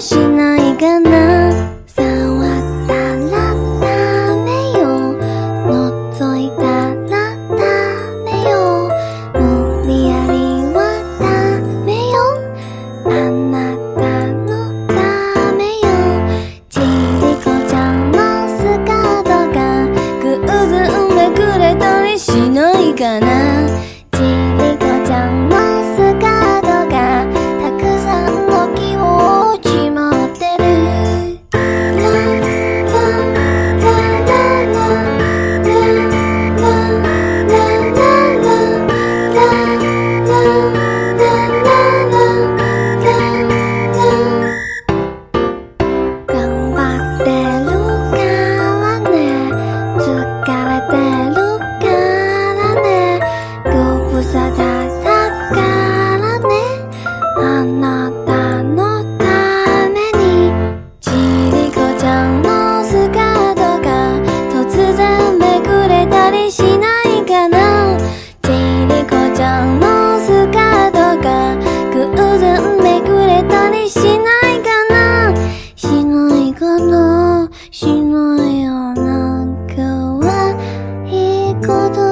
しないかなこと